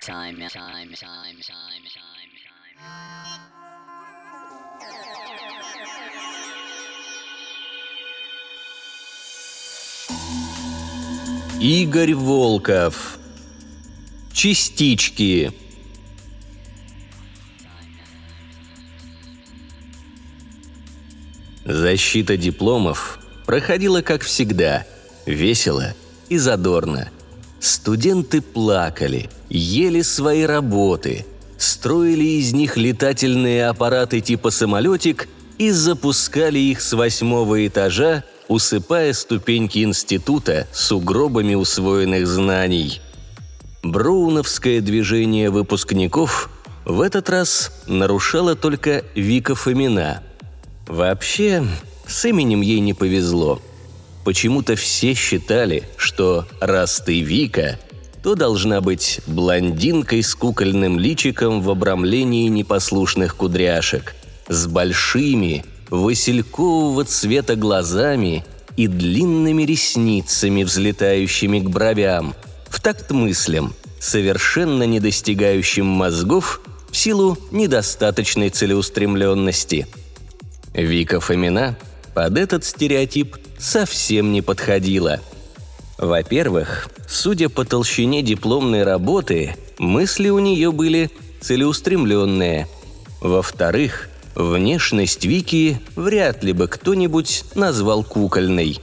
Time, time, time, time, time, time. Игорь Волков. Частички. Защита дипломов проходила как всегда, весело и задорно. Студенты плакали, ели свои работы, строили из них летательные аппараты типа самолетик и запускали их с восьмого этажа, усыпая ступеньки института сугробами усвоенных знаний. Броуновское движение выпускников в этот раз нарушало только Вика Фомина. Вообще, с именем ей не повезло. Почему-то все считали, что раз ты Вика, то должна быть блондинкой с кукольным личиком в обрамлении непослушных кудряшек, с большими, василькового цвета глазами и длинными ресницами, взлетающими к бровям, в такт мыслям, совершенно не достигающим мозгов в силу недостаточной целеустремленности. Вика Фомина под этот стереотип совсем не подходила. Во-первых, судя по толщине дипломной работы, мысли у нее были целеустремленные. Во-вторых, Внешность Вики вряд ли бы кто-нибудь назвал кукольной.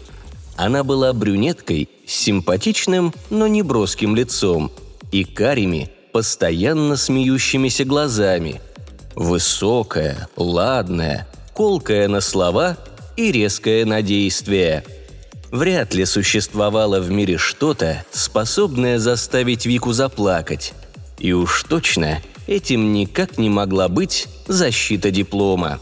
Она была брюнеткой с симпатичным, но не броским лицом и карими, постоянно смеющимися глазами. Высокая, ладная, колкая на слова и резкая на действие. Вряд ли существовало в мире что-то, способное заставить Вику заплакать. И уж точно этим никак не могла быть защита диплома.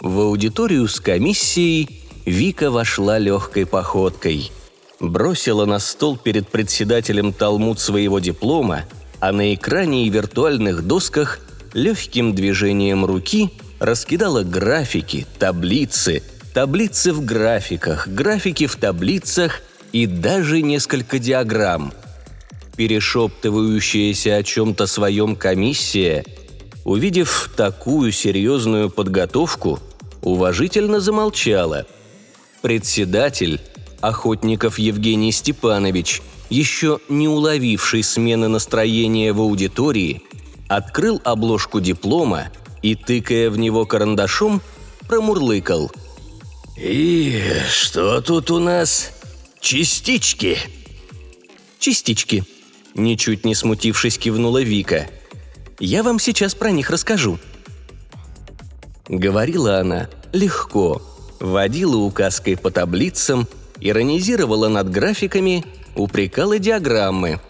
В аудиторию с комиссией Вика вошла легкой походкой. Бросила на стол перед председателем талмуд своего диплома, а на экране и виртуальных досках легким движением руки раскидала графики, таблицы, таблицы в графиках, графики в таблицах и даже несколько диаграмм. Перешептывающаяся о чем-то своем комиссия – увидев такую серьезную подготовку, уважительно замолчала. Председатель, Охотников Евгений Степанович, еще не уловивший смены настроения в аудитории, открыл обложку диплома и, тыкая в него карандашом, промурлыкал. «И что тут у нас? Частички?» «Частички», – ничуть не смутившись, кивнула Вика – я вам сейчас про них расскажу». Говорила она легко, водила указкой по таблицам, иронизировала над графиками, упрекала диаграммы.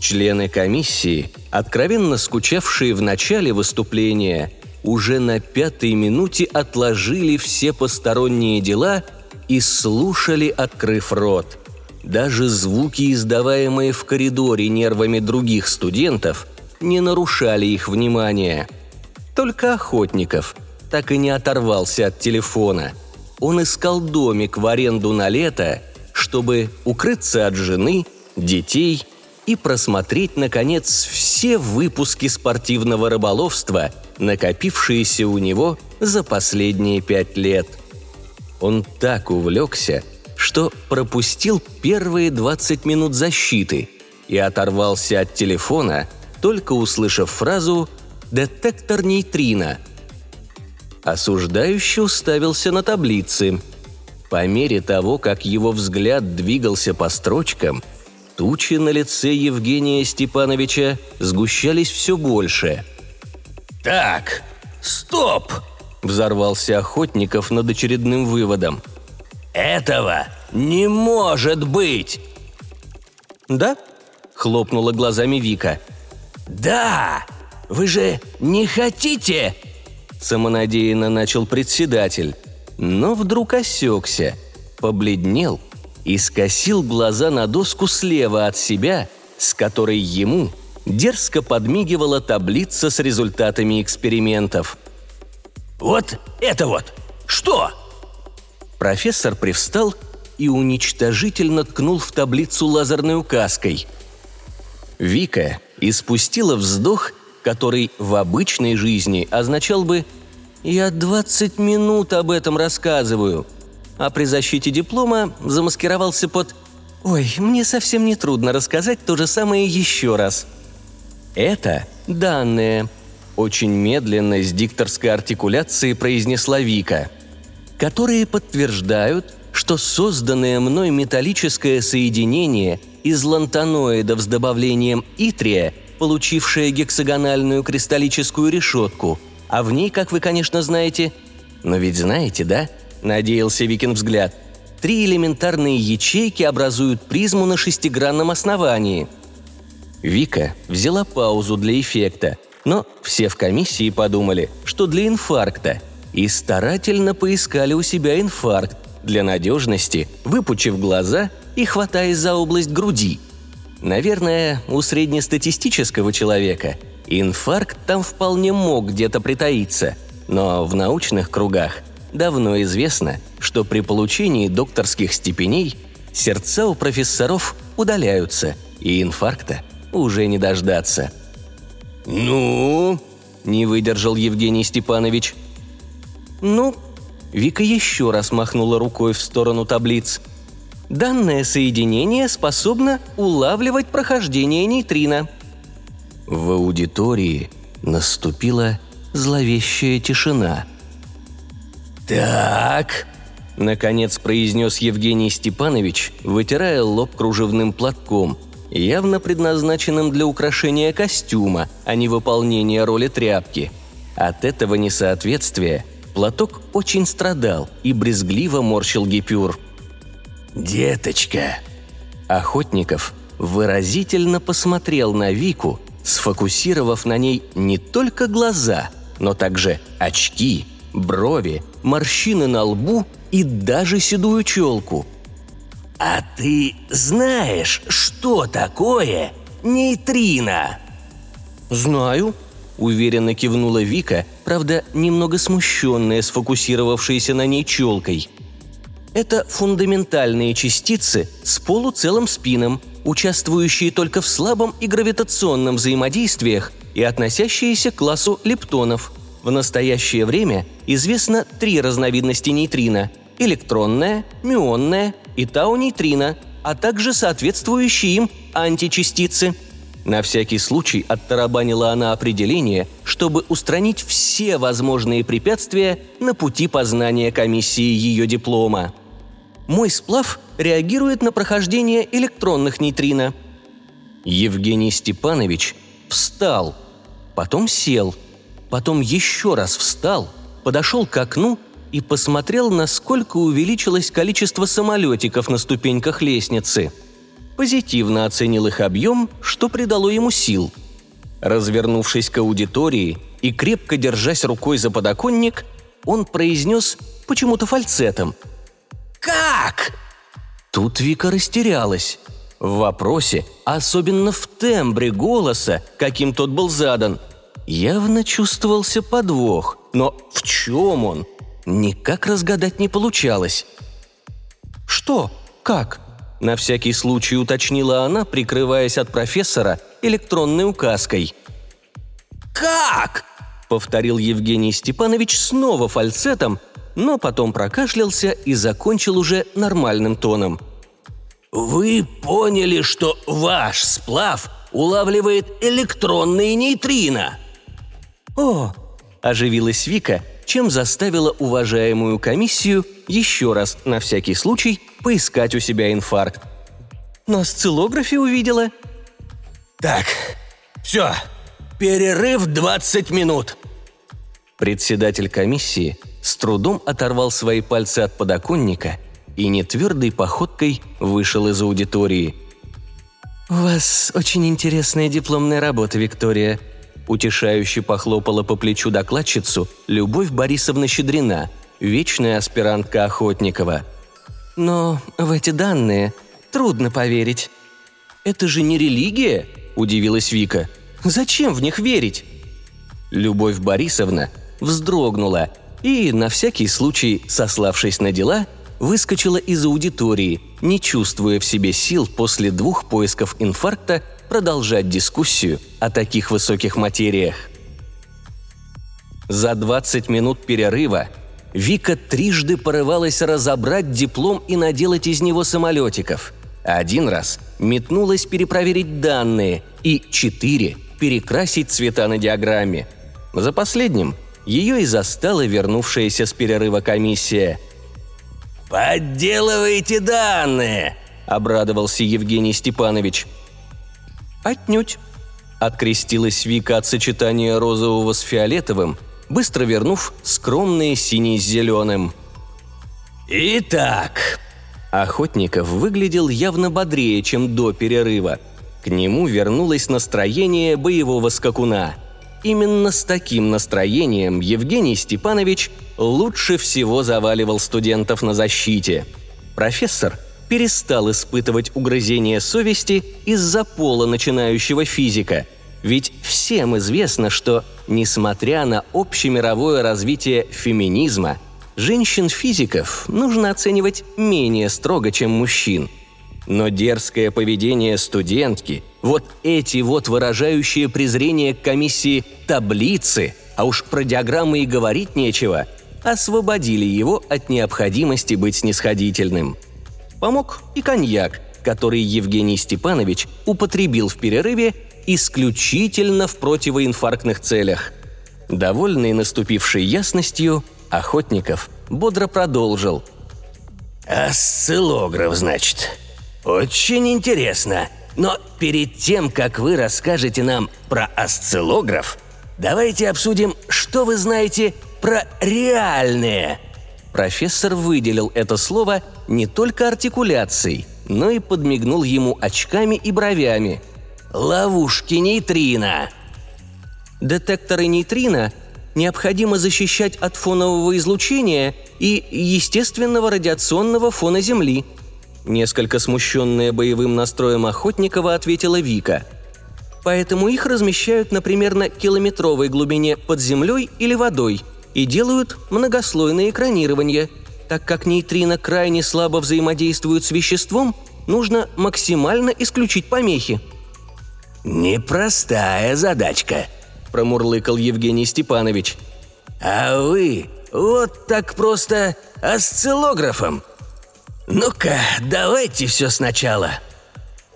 Члены комиссии, откровенно скучавшие в начале выступления, уже на пятой минуте отложили все посторонние дела и слушали, открыв рот. Даже звуки, издаваемые в коридоре нервами других студентов – не нарушали их внимание. Только Охотников так и не оторвался от телефона. Он искал домик в аренду на лето, чтобы укрыться от жены, детей и просмотреть, наконец, все выпуски спортивного рыболовства, накопившиеся у него за последние пять лет. Он так увлекся, что пропустил первые 20 минут защиты и оторвался от телефона – только услышав фразу «детектор нейтрино». Осуждающий уставился на таблицы. По мере того, как его взгляд двигался по строчкам, тучи на лице Евгения Степановича сгущались все больше. «Так, стоп!» – взорвался Охотников над очередным выводом. «Этого не может быть!» «Да?» – хлопнула глазами Вика – «Да! Вы же не хотите?» Самонадеянно начал председатель, но вдруг осекся, побледнел и скосил глаза на доску слева от себя, с которой ему дерзко подмигивала таблица с результатами экспериментов. «Вот это вот! Что?» Профессор привстал и уничтожительно ткнул в таблицу лазерной указкой. Вика и спустила вздох, который в обычной жизни означал бы «Я 20 минут об этом рассказываю», а при защите диплома замаскировался под «Ой, мне совсем не трудно рассказать то же самое еще раз». Это данные. Очень медленно с дикторской артикуляцией произнесла Вика, которые подтверждают, что созданное мной металлическое соединение из лантаноидов с добавлением итрия, получившее гексагональную кристаллическую решетку, а в ней, как вы, конечно, знаете... Но ведь знаете, да? Надеялся Викин взгляд. Три элементарные ячейки образуют призму на шестигранном основании. Вика взяла паузу для эффекта, но все в комиссии подумали, что для инфаркта, и старательно поискали у себя инфаркт, для надежности, выпучив глаза и хватаясь за область груди. Наверное, у среднестатистического человека инфаркт там вполне мог где-то притаиться, но в научных кругах давно известно, что при получении докторских степеней сердца у профессоров удаляются, и инфаркта уже не дождаться. «Ну?» – не выдержал Евгений Степанович. «Ну, Вика еще раз махнула рукой в сторону таблиц. Данное соединение способно улавливать прохождение нейтрино. В аудитории наступила зловещая тишина. «Так», — наконец произнес Евгений Степанович, вытирая лоб кружевным платком, явно предназначенным для украшения костюма, а не выполнения роли тряпки. От этого несоответствия Платок очень страдал и брезгливо морщил гипюр. «Деточка!» Охотников выразительно посмотрел на Вику, сфокусировав на ней не только глаза, но также очки, брови, морщины на лбу и даже седую челку. «А ты знаешь, что такое нейтрино?» «Знаю», Уверенно кивнула Вика, правда, немного смущенная, сфокусировавшаяся на ней челкой. Это фундаментальные частицы с полуцелым спином, участвующие только в слабом и гравитационном взаимодействиях и относящиеся к классу лептонов. В настоящее время известно три разновидности нейтрино – электронная, мюонная и тау-нейтрино, а также соответствующие им античастицы – на всякий случай оттарабанила она определение, чтобы устранить все возможные препятствия на пути познания комиссии ее диплома. Мой сплав реагирует на прохождение электронных нейтрино. Евгений Степанович встал, потом сел, потом еще раз встал, подошел к окну и посмотрел, насколько увеличилось количество самолетиков на ступеньках лестницы – позитивно оценил их объем, что придало ему сил. Развернувшись к аудитории и крепко держась рукой за подоконник, он произнес почему-то фальцетом. «Как?» Тут Вика растерялась. В вопросе, особенно в тембре голоса, каким тот был задан, явно чувствовался подвох, но в чем он? Никак разгадать не получалось. «Что? Как?» На всякий случай уточнила она, прикрываясь от профессора электронной указкой. «Как?» – повторил Евгений Степанович снова фальцетом, но потом прокашлялся и закончил уже нормальным тоном. «Вы поняли, что ваш сплав улавливает электронные нейтрино?» «О!» – оживилась Вика, чем заставила уважаемую комиссию еще раз, на всякий случай, поискать у себя инфаркт. На осциллографе увидела. «Так, все, перерыв 20 минут», Председатель комиссии с трудом оторвал свои пальцы от подоконника и нетвердой походкой вышел из аудитории. «У вас очень интересная дипломная работа, Виктория», – утешающе похлопала по плечу докладчицу Любовь Борисовна Щедрина, вечная аспирантка Охотникова – но в эти данные трудно поверить. «Это же не религия?» – удивилась Вика. «Зачем в них верить?» Любовь Борисовна вздрогнула и, на всякий случай, сославшись на дела, выскочила из аудитории, не чувствуя в себе сил после двух поисков инфаркта продолжать дискуссию о таких высоких материях. За 20 минут перерыва Вика трижды порывалась разобрать диплом и наделать из него самолетиков. Один раз метнулась перепроверить данные и четыре перекрасить цвета на диаграмме. За последним ее и застала вернувшаяся с перерыва комиссия. «Подделываете данные!» – обрадовался Евгений Степанович. «Отнюдь!» – открестилась Вика от сочетания розового с фиолетовым – быстро вернув скромные синий с зеленым. «Итак...» Охотников выглядел явно бодрее, чем до перерыва. К нему вернулось настроение боевого скакуна. Именно с таким настроением Евгений Степанович лучше всего заваливал студентов на защите. Профессор перестал испытывать угрызение совести из-за пола начинающего физика – ведь всем известно, что, несмотря на общемировое развитие феминизма, женщин-физиков нужно оценивать менее строго, чем мужчин. Но дерзкое поведение студентки, вот эти вот выражающие презрение к комиссии таблицы, а уж про диаграммы и говорить нечего, освободили его от необходимости быть снисходительным. Помог и коньяк, который Евгений Степанович употребил в перерыве исключительно в противоинфарктных целях. Довольный наступившей ясностью, Охотников бодро продолжил. «Осциллограф, значит. Очень интересно. Но перед тем, как вы расскажете нам про осциллограф, давайте обсудим, что вы знаете про реальные». Профессор выделил это слово не только артикуляцией, но и подмигнул ему очками и бровями – ловушки нейтрино. Детекторы нейтрино необходимо защищать от фонового излучения и естественного радиационного фона Земли. Несколько смущенная боевым настроем Охотникова ответила Вика. Поэтому их размещают на примерно километровой глубине под землей или водой и делают многослойное экранирование. Так как нейтрино крайне слабо взаимодействуют с веществом, нужно максимально исключить помехи – «Непростая задачка», – промурлыкал Евгений Степанович. «А вы вот так просто осциллографом? Ну-ка, давайте все сначала».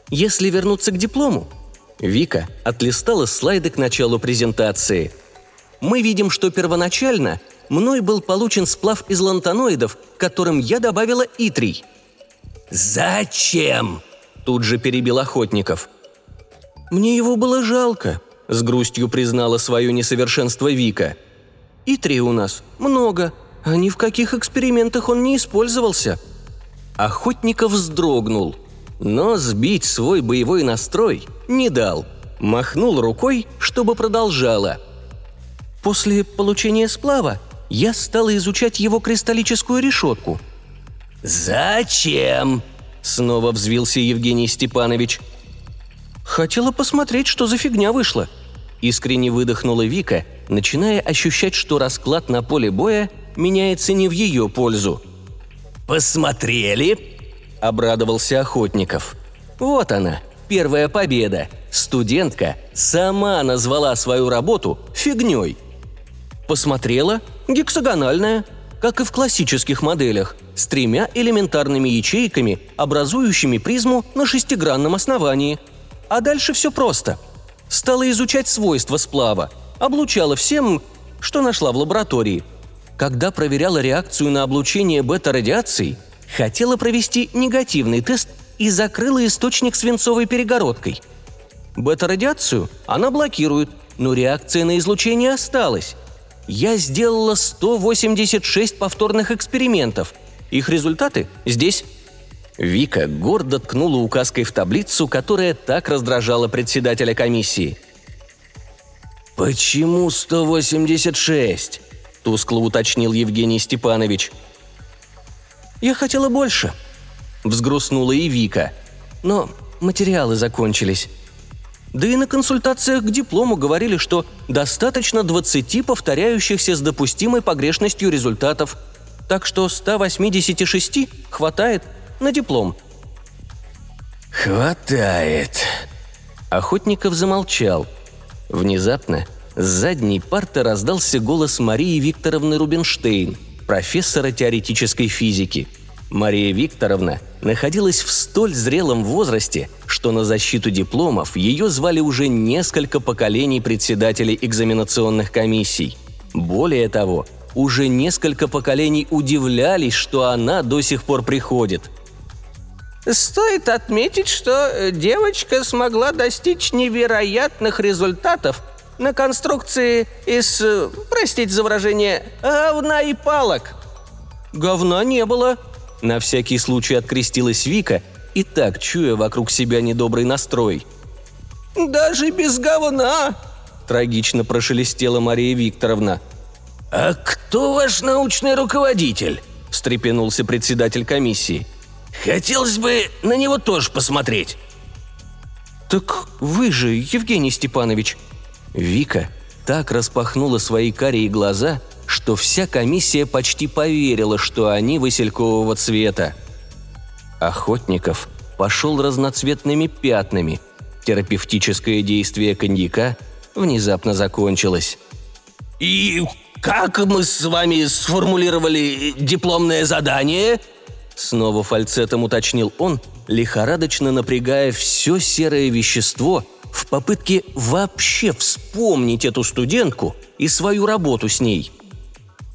Если вернуться к диплому, Вика отлистала слайды к началу презентации. Мы видим, что первоначально мной был получен сплав из лантаноидов, которым я добавила итрий. «Зачем?» – тут же перебил Охотников – «Мне его было жалко», – с грустью признала свое несовершенство Вика. «И три у нас. Много. А ни в каких экспериментах он не использовался». Охотников вздрогнул, но сбить свой боевой настрой не дал. Махнул рукой, чтобы продолжала. После получения сплава я стала изучать его кристаллическую решетку. «Зачем?» – снова взвился Евгений Степанович – Хотела посмотреть, что за фигня вышла. Искренне выдохнула Вика, начиная ощущать, что расклад на поле боя меняется не в ее пользу. «Посмотрели?» – обрадовался Охотников. Вот она, первая победа. Студентка сама назвала свою работу фигней. Посмотрела – гексагональная, как и в классических моделях, с тремя элементарными ячейками, образующими призму на шестигранном основании – а дальше все просто. Стала изучать свойства сплава, облучала всем, что нашла в лаборатории. Когда проверяла реакцию на облучение бета-радиацией, хотела провести негативный тест и закрыла источник свинцовой перегородкой. Бета-радиацию она блокирует, но реакция на излучение осталась. Я сделала 186 повторных экспериментов. Их результаты здесь Вика гордо ткнула указкой в таблицу, которая так раздражала председателя комиссии. «Почему 186?» – тускло уточнил Евгений Степанович. «Я хотела больше», – взгрустнула и Вика. «Но материалы закончились. Да и на консультациях к диплому говорили, что достаточно 20 повторяющихся с допустимой погрешностью результатов. Так что 186 хватает – на диплом». «Хватает», Охотников замолчал. Внезапно с задней парты раздался голос Марии Викторовны Рубинштейн, профессора теоретической физики. Мария Викторовна находилась в столь зрелом возрасте, что на защиту дипломов ее звали уже несколько поколений председателей экзаменационных комиссий. Более того, уже несколько поколений удивлялись, что она до сих пор приходит – Стоит отметить, что э, девочка смогла достичь невероятных результатов на конструкции из, э, простите за выражение, говна и палок. Говна не было. На всякий случай открестилась Вика и так, чуя вокруг себя недобрый настрой. «Даже без говна!» – трагично прошелестела Мария Викторовна. «А кто ваш научный руководитель?» – встрепенулся председатель комиссии – Хотелось бы на него тоже посмотреть». «Так вы же, Евгений Степанович». Вика так распахнула свои карие глаза, что вся комиссия почти поверила, что они василькового цвета. Охотников пошел разноцветными пятнами. Терапевтическое действие коньяка внезапно закончилось. «И как мы с вами сформулировали дипломное задание?» Снова фальцетом уточнил он, лихорадочно напрягая все серое вещество в попытке вообще вспомнить эту студентку и свою работу с ней.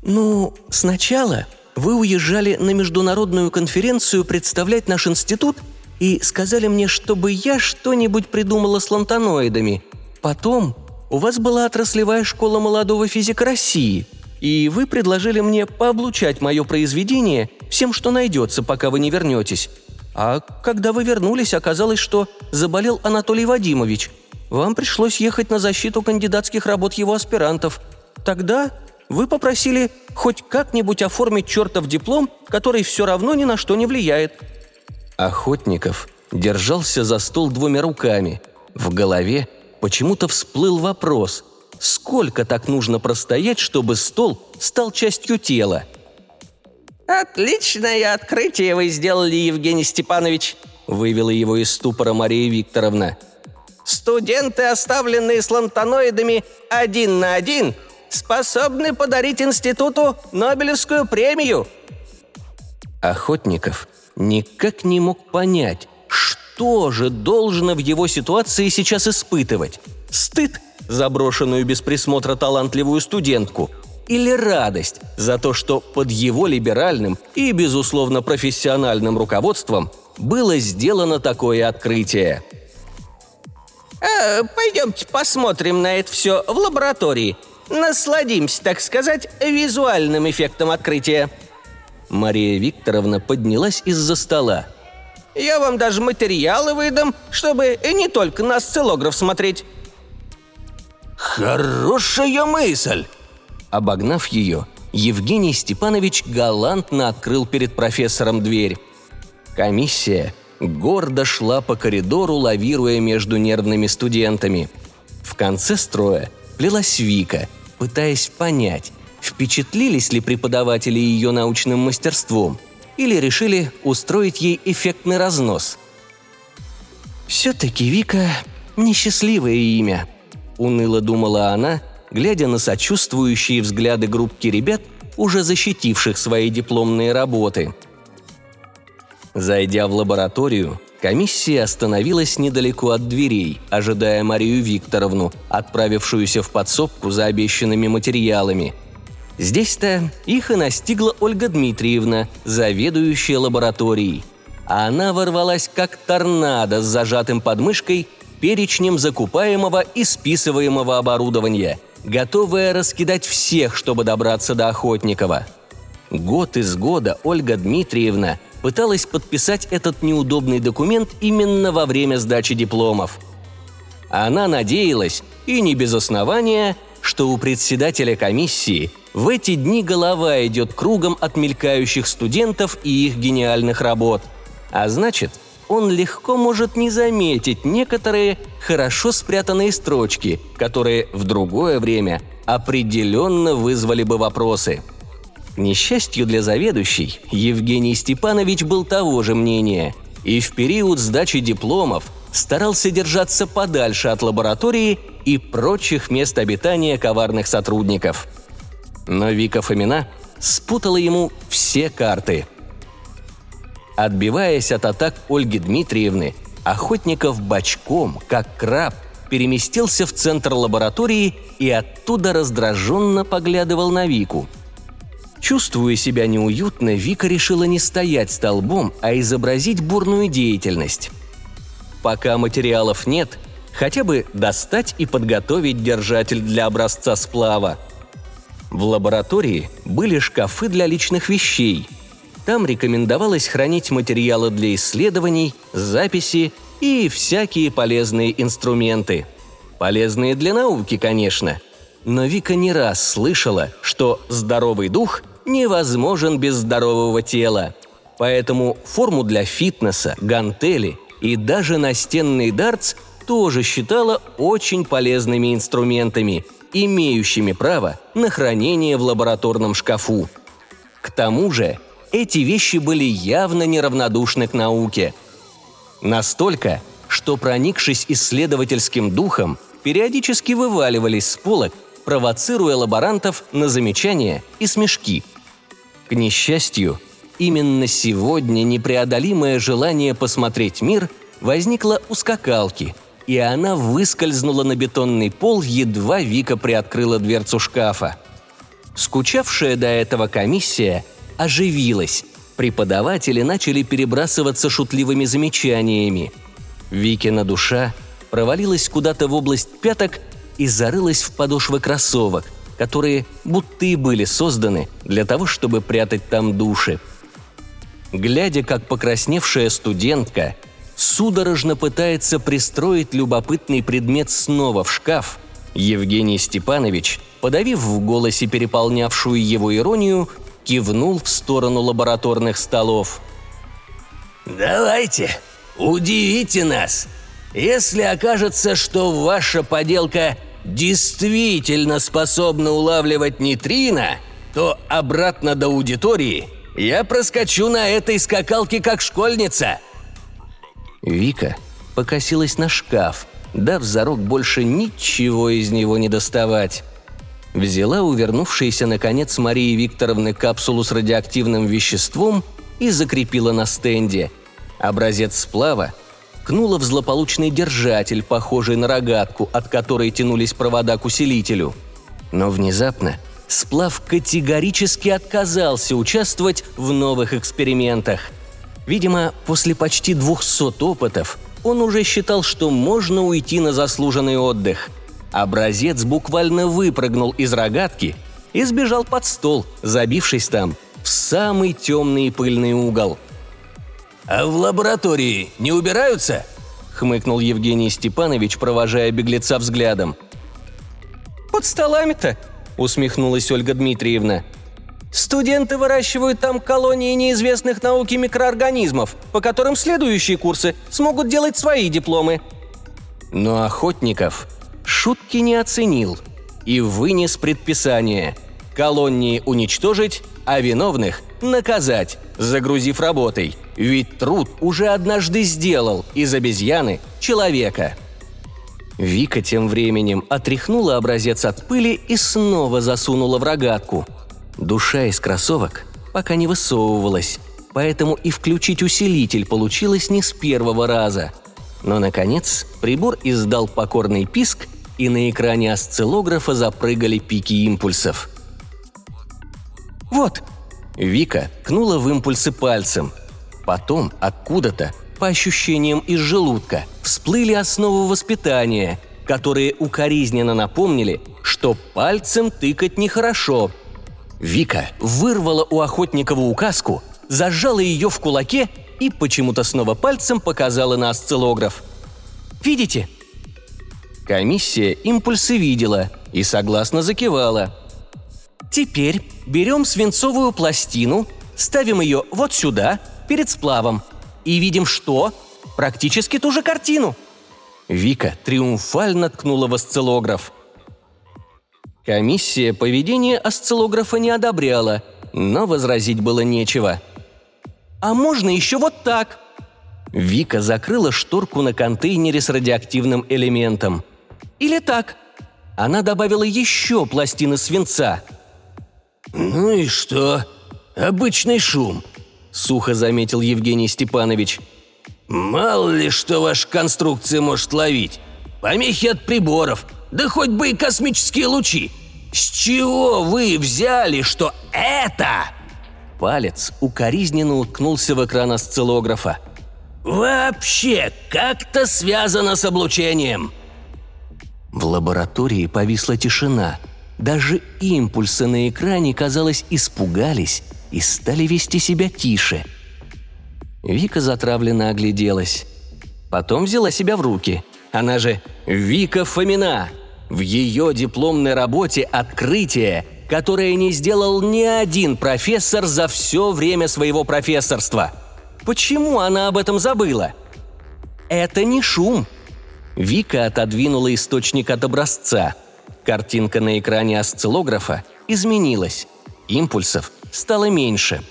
«Ну, сначала вы уезжали на международную конференцию представлять наш институт и сказали мне, чтобы я что-нибудь придумала с лантаноидами. Потом у вас была отраслевая школа молодого физика России – и вы предложили мне пооблучать мое произведение всем, что найдется, пока вы не вернетесь. А когда вы вернулись, оказалось, что заболел Анатолий Вадимович. Вам пришлось ехать на защиту кандидатских работ его аспирантов. Тогда вы попросили хоть как-нибудь оформить чертов диплом, который все равно ни на что не влияет». Охотников держался за стол двумя руками. В голове почему-то всплыл вопрос – Сколько так нужно простоять, чтобы стол стал частью тела? «Отличное открытие вы сделали, Евгений Степанович», – вывела его из ступора Мария Викторовна. «Студенты, оставленные с лантаноидами один на один, способны подарить институту Нобелевскую премию». Охотников никак не мог понять, что же должно в его ситуации сейчас испытывать. Стыд заброшенную без присмотра талантливую студентку, или радость за то, что под его либеральным и, безусловно, профессиональным руководством было сделано такое открытие. «Э, «Пойдемте посмотрим на это все в лаборатории. Насладимся, так сказать, визуальным эффектом открытия». Мария Викторовна поднялась из-за стола. «Я вам даже материалы выдам, чтобы не только на осциллограф смотреть. «Хорошая мысль!» Обогнав ее, Евгений Степанович галантно открыл перед профессором дверь. Комиссия гордо шла по коридору, лавируя между нервными студентами. В конце строя плелась Вика, пытаясь понять, впечатлились ли преподаватели ее научным мастерством или решили устроить ей эффектный разнос. «Все-таки Вика – несчастливое имя», – уныло думала она, глядя на сочувствующие взгляды группки ребят, уже защитивших свои дипломные работы. Зайдя в лабораторию, комиссия остановилась недалеко от дверей, ожидая Марию Викторовну, отправившуюся в подсобку за обещанными материалами. Здесь-то их и настигла Ольга Дмитриевна, заведующая лабораторией. А она ворвалась как торнадо с зажатым подмышкой перечнем закупаемого и списываемого оборудования, готовая раскидать всех, чтобы добраться до Охотникова. Год из года Ольга Дмитриевна пыталась подписать этот неудобный документ именно во время сдачи дипломов. Она надеялась, и не без основания, что у председателя комиссии в эти дни голова идет кругом от мелькающих студентов и их гениальных работ. А значит – он легко может не заметить некоторые хорошо спрятанные строчки, которые в другое время определенно вызвали бы вопросы. К несчастью для заведующей, Евгений Степанович был того же мнения, и в период сдачи дипломов старался держаться подальше от лаборатории и прочих мест обитания коварных сотрудников. Но Вика Фомина спутала ему все карты. Отбиваясь от атак Ольги Дмитриевны, Охотников бочком, как краб, переместился в центр лаборатории и оттуда раздраженно поглядывал на Вику. Чувствуя себя неуютно, Вика решила не стоять столбом, а изобразить бурную деятельность. Пока материалов нет, хотя бы достать и подготовить держатель для образца сплава. В лаборатории были шкафы для личных вещей. Там рекомендовалось хранить материалы для исследований, записи и всякие полезные инструменты. Полезные для науки, конечно. Но Вика не раз слышала, что здоровый дух невозможен без здорового тела. Поэтому форму для фитнеса, гантели и даже настенный дартс тоже считала очень полезными инструментами, имеющими право на хранение в лабораторном шкафу. К тому же эти вещи были явно неравнодушны к науке. Настолько, что, проникшись исследовательским духом, периодически вываливались с полок, провоцируя лаборантов на замечания и смешки. К несчастью, именно сегодня непреодолимое желание посмотреть мир возникло у скакалки, и она выскользнула на бетонный пол, едва Вика приоткрыла дверцу шкафа. Скучавшая до этого комиссия оживилась. Преподаватели начали перебрасываться шутливыми замечаниями. Викина душа провалилась куда-то в область пяток и зарылась в подошвы кроссовок, которые будто и были созданы для того, чтобы прятать там души. Глядя, как покрасневшая студентка судорожно пытается пристроить любопытный предмет снова в шкаф, Евгений Степанович, подавив в голосе переполнявшую его иронию, кивнул в сторону лабораторных столов. «Давайте, удивите нас. Если окажется, что ваша поделка действительно способна улавливать нейтрино, то обратно до аудитории я проскочу на этой скакалке как школьница». Вика покосилась на шкаф, дав зарок больше ничего из него не доставать взяла у вернувшейся, наконец, Марии Викторовны капсулу с радиоактивным веществом и закрепила на стенде. Образец сплава кнула в злополучный держатель, похожий на рогатку, от которой тянулись провода к усилителю. Но внезапно сплав категорически отказался участвовать в новых экспериментах. Видимо, после почти 200 опытов он уже считал, что можно уйти на заслуженный отдых – Образец буквально выпрыгнул из рогатки и сбежал под стол, забившись там в самый темный и пыльный угол. «А в лаборатории не убираются?» – хмыкнул Евгений Степанович, провожая беглеца взглядом. «Под столами-то?» – усмехнулась Ольга Дмитриевна. «Студенты выращивают там колонии неизвестных науке микроорганизмов, по которым следующие курсы смогут делать свои дипломы». Но охотников шутки не оценил и вынес предписание – колонии уничтожить, а виновных наказать, загрузив работой. Ведь труд уже однажды сделал из обезьяны человека. Вика тем временем отряхнула образец от пыли и снова засунула в рогатку. Душа из кроссовок пока не высовывалась, поэтому и включить усилитель получилось не с первого раза. Но, наконец, прибор издал покорный писк и на экране осциллографа запрыгали пики импульсов. «Вот!» Вика кнула в импульсы пальцем. Потом откуда-то, по ощущениям из желудка, всплыли основы воспитания, которые укоризненно напомнили, что пальцем тыкать нехорошо. Вика вырвала у Охотникова указку, зажала ее в кулаке и почему-то снова пальцем показала на осциллограф. «Видите? Комиссия импульсы видела и согласно закивала. Теперь берем свинцовую пластину, ставим ее вот сюда, перед сплавом, и видим что? Практически ту же картину. Вика триумфально ткнула в осциллограф. Комиссия поведения осциллографа не одобряла, но возразить было нечего. «А можно еще вот так?» Вика закрыла шторку на контейнере с радиоактивным элементом. Или так. Она добавила еще пластины свинца. «Ну и что? Обычный шум», — сухо заметил Евгений Степанович. «Мало ли что ваша конструкция может ловить. Помехи от приборов, да хоть бы и космические лучи. С чего вы взяли, что это...» Палец укоризненно уткнулся в экран осциллографа. «Вообще как-то связано с облучением!» В лаборатории повисла тишина. Даже импульсы на экране, казалось, испугались и стали вести себя тише. Вика затравленно огляделась. Потом взяла себя в руки. Она же Вика Фомина. В ее дипломной работе «Открытие» которое не сделал ни один профессор за все время своего профессорства. Почему она об этом забыла? Это не шум. Вика отодвинула источник от образца. Картинка на экране осциллографа изменилась. Импульсов стало меньше.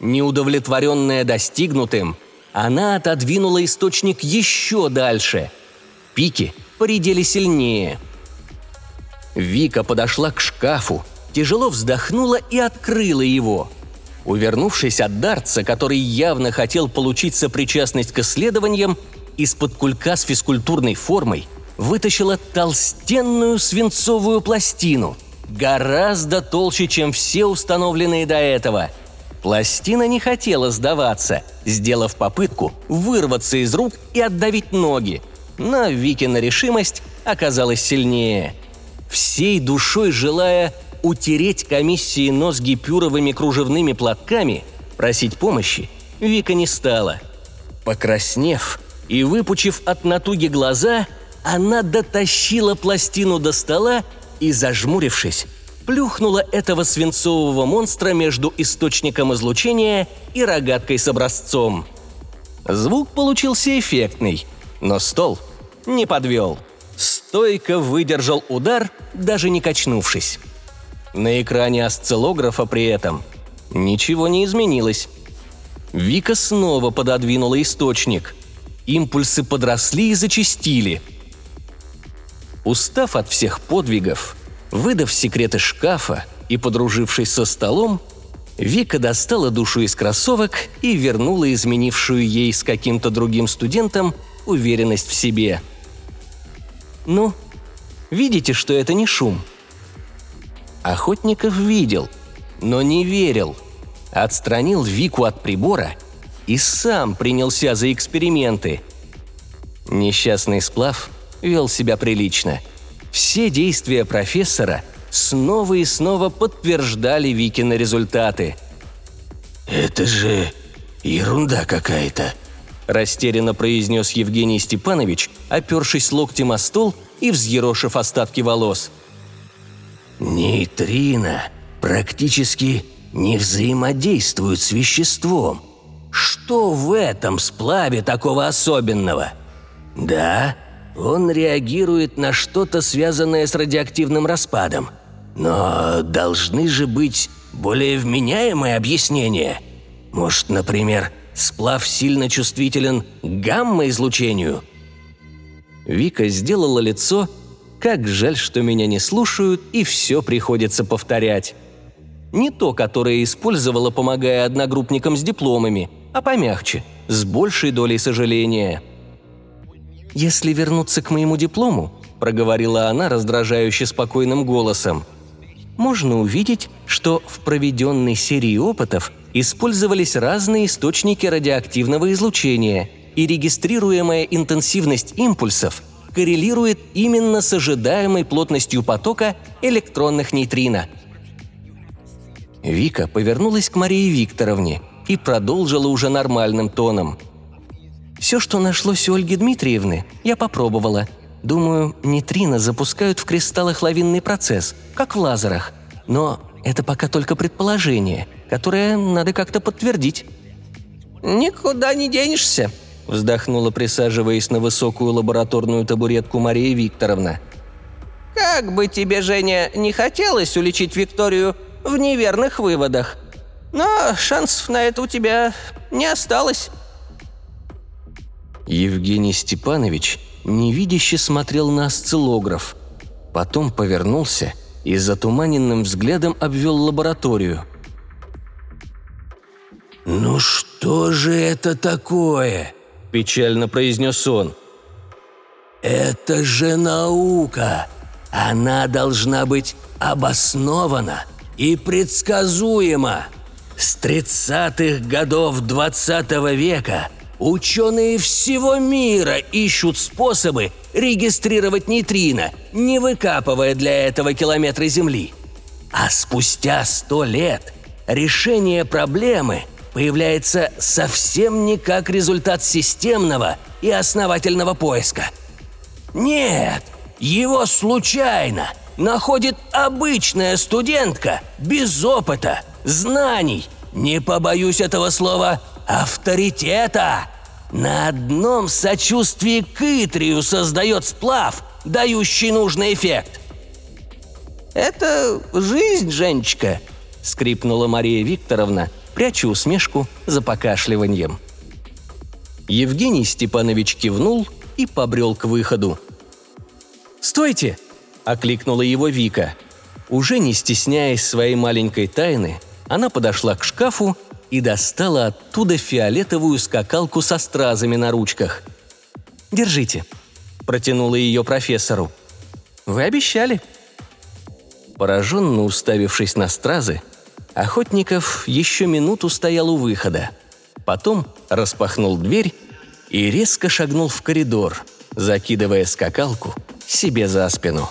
Неудовлетворенная достигнутым, она отодвинула источник еще дальше. Пики поредели сильнее – Вика подошла к шкафу, тяжело вздохнула и открыла его. Увернувшись от Дартса, который явно хотел получить сопричастность к исследованиям, из-под кулька с физкультурной формой вытащила толстенную свинцовую пластину, гораздо толще, чем все установленные до этого. Пластина не хотела сдаваться, сделав попытку вырваться из рук и отдавить ноги, но Викина решимость оказалась сильнее – всей душой желая утереть комиссии нос гипюровыми кружевными платками, просить помощи Вика не стала. Покраснев и выпучив от натуги глаза, она дотащила пластину до стола и, зажмурившись, плюхнула этого свинцового монстра между источником излучения и рогаткой с образцом. Звук получился эффектный, но стол не подвел – стойко выдержал удар, даже не качнувшись. На экране осциллографа при этом ничего не изменилось. Вика снова пододвинула источник. Импульсы подросли и зачастили. Устав от всех подвигов, выдав секреты шкафа и подружившись со столом, Вика достала душу из кроссовок и вернула изменившую ей с каким-то другим студентом уверенность в себе – «Ну, видите, что это не шум?» Охотников видел, но не верил. Отстранил Вику от прибора и сам принялся за эксперименты. Несчастный сплав вел себя прилично. Все действия профессора снова и снова подтверждали Викины результаты. «Это же ерунда какая-то», растерянно произнес Евгений Степанович, опершись локтем о стол и взъерошив остатки волос. «Нейтрино практически не взаимодействуют с веществом. Что в этом сплаве такого особенного? Да, он реагирует на что-то, связанное с радиоактивным распадом. Но должны же быть более вменяемые объяснения. Может, например, Сплав сильно чувствителен к гамма-излучению. Вика сделала лицо «Как жаль, что меня не слушают, и все приходится повторять». Не то, которое использовала, помогая одногруппникам с дипломами, а помягче, с большей долей сожаления. «Если вернуться к моему диплому», – проговорила она раздражающе спокойным голосом, – «можно увидеть, что в проведенной серии опытов использовались разные источники радиоактивного излучения, и регистрируемая интенсивность импульсов коррелирует именно с ожидаемой плотностью потока электронных нейтрино. Вика повернулась к Марии Викторовне и продолжила уже нормальным тоном. «Все, что нашлось у Ольги Дмитриевны, я попробовала. Думаю, нейтрино запускают в кристаллах лавинный процесс, как в лазерах. Но это пока только предположение – которое надо как-то подтвердить». «Никуда не денешься», – вздохнула, присаживаясь на высокую лабораторную табуретку Мария Викторовна. «Как бы тебе, Женя, не хотелось уличить Викторию в неверных выводах, но шансов на это у тебя не осталось». Евгений Степанович невидяще смотрел на осциллограф. Потом повернулся и затуманенным взглядом обвел лабораторию. «Ну что же это такое?» – печально произнес он. «Это же наука! Она должна быть обоснована и предсказуема!» С 30-х годов 20 -го века ученые всего мира ищут способы регистрировать нейтрино, не выкапывая для этого километры Земли. А спустя сто лет решение проблемы появляется совсем не как результат системного и основательного поиска. Нет, его случайно находит обычная студентка без опыта, знаний, не побоюсь этого слова, авторитета. На одном сочувствии к Итрию создает сплав, дающий нужный эффект. «Это жизнь, Женечка», — скрипнула Мария Викторовна, пряча усмешку за покашливанием. Евгений Степанович кивнул и побрел к выходу. «Стойте!» – окликнула его Вика. Уже не стесняясь своей маленькой тайны, она подошла к шкафу и достала оттуда фиолетовую скакалку со стразами на ручках. «Держите», – протянула ее профессору. «Вы обещали». Пораженно уставившись на стразы, Охотников еще минуту стоял у выхода. Потом распахнул дверь и резко шагнул в коридор, закидывая скакалку себе за спину.